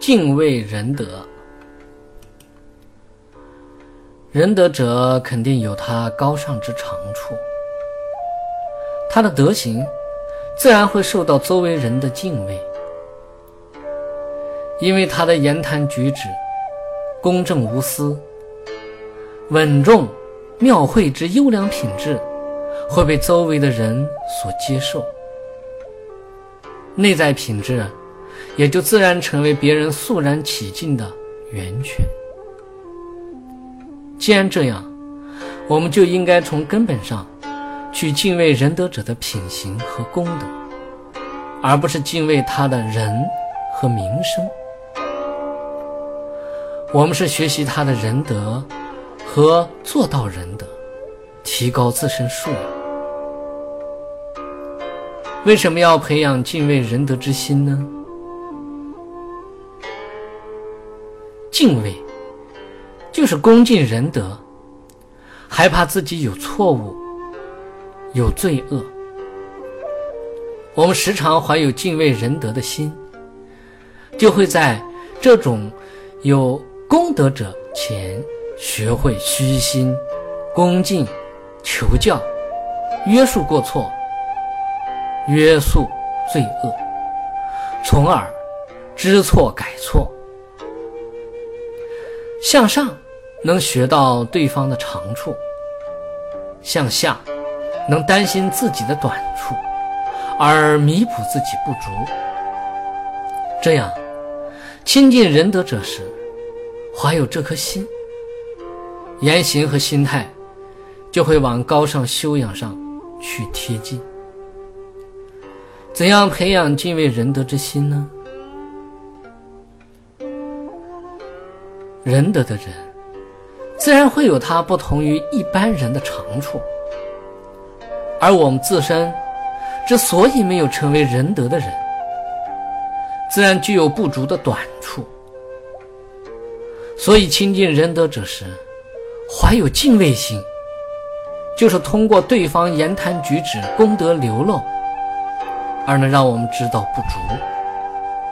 敬畏仁德。仁德者肯定有他高尚之长处，他的德行自然会受到周围人的敬畏，因为他的言谈举止公正无私、稳重、妙慧之优良品质会被周围的人所接受，内在品质也就自然成为别人肃然起敬的源泉。既然这样，我们就应该从根本上去敬畏仁德者的品行和功德，而不是敬畏他的人和名声。我们是学习他的仁德和做到仁德，提高自身素养。为什么要培养敬畏仁德之心呢？敬畏。就是恭敬仁德，害怕自己有错误、有罪恶。我们时常怀有敬畏仁德的心，就会在这种有功德者前学会虚心、恭敬、求教、约束过错、约束罪恶，从而知错改错。向上能学到对方的长处，向下能担心自己的短处，而弥补自己不足。这样亲近仁德者时，怀有这颗心，言行和心态就会往高尚修养上去贴近。怎样培养敬畏仁德之心呢？仁德的人，自然会有他不同于一般人的长处，而我们自身之所以没有成为仁德的人，自然具有不足的短处。所以亲近仁德者时，怀有敬畏心，就是通过对方言谈举止功德流露，而能让我们知道不足，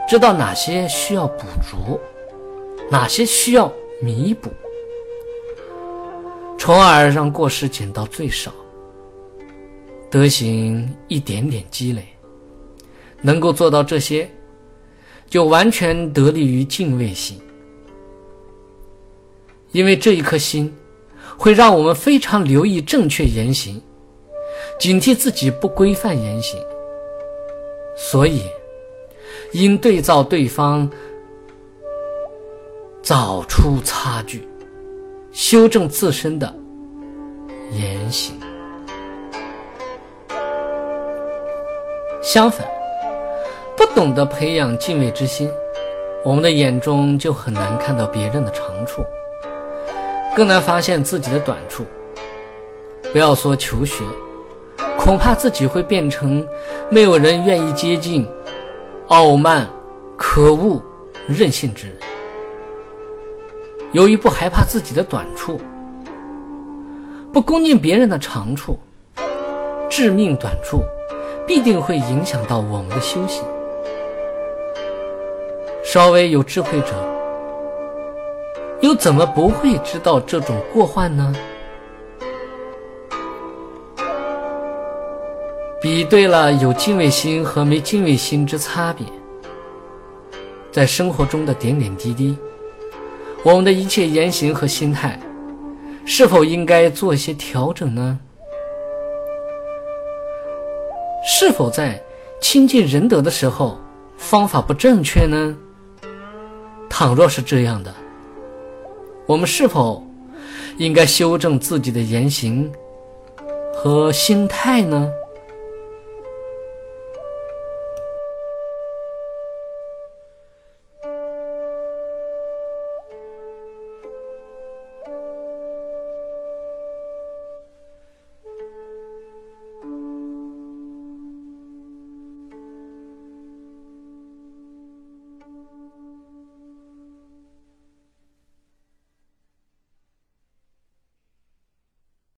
知道哪些需要补足。哪些需要弥补，从而让过失减到最少，德行一点点积累，能够做到这些，就完全得力于敬畏心。因为这一颗心，会让我们非常留意正确言行，警惕自己不规范言行，所以应对照对方。找出差距，修正自身的言行。相反，不懂得培养敬畏之心，我们的眼中就很难看到别人的长处，更难发现自己的短处。不要说求学，恐怕自己会变成没有人愿意接近、傲慢、可恶、任性之人。由于不害怕自己的短处，不恭敬别人的长处，致命短处必定会影响到我们的修行。稍微有智慧者，又怎么不会知道这种过患呢？比对了有敬畏心和没敬畏心之差别，在生活中的点点滴滴。我们的一切言行和心态，是否应该做一些调整呢？是否在亲近仁德的时候方法不正确呢？倘若是这样的，我们是否应该修正自己的言行和心态呢？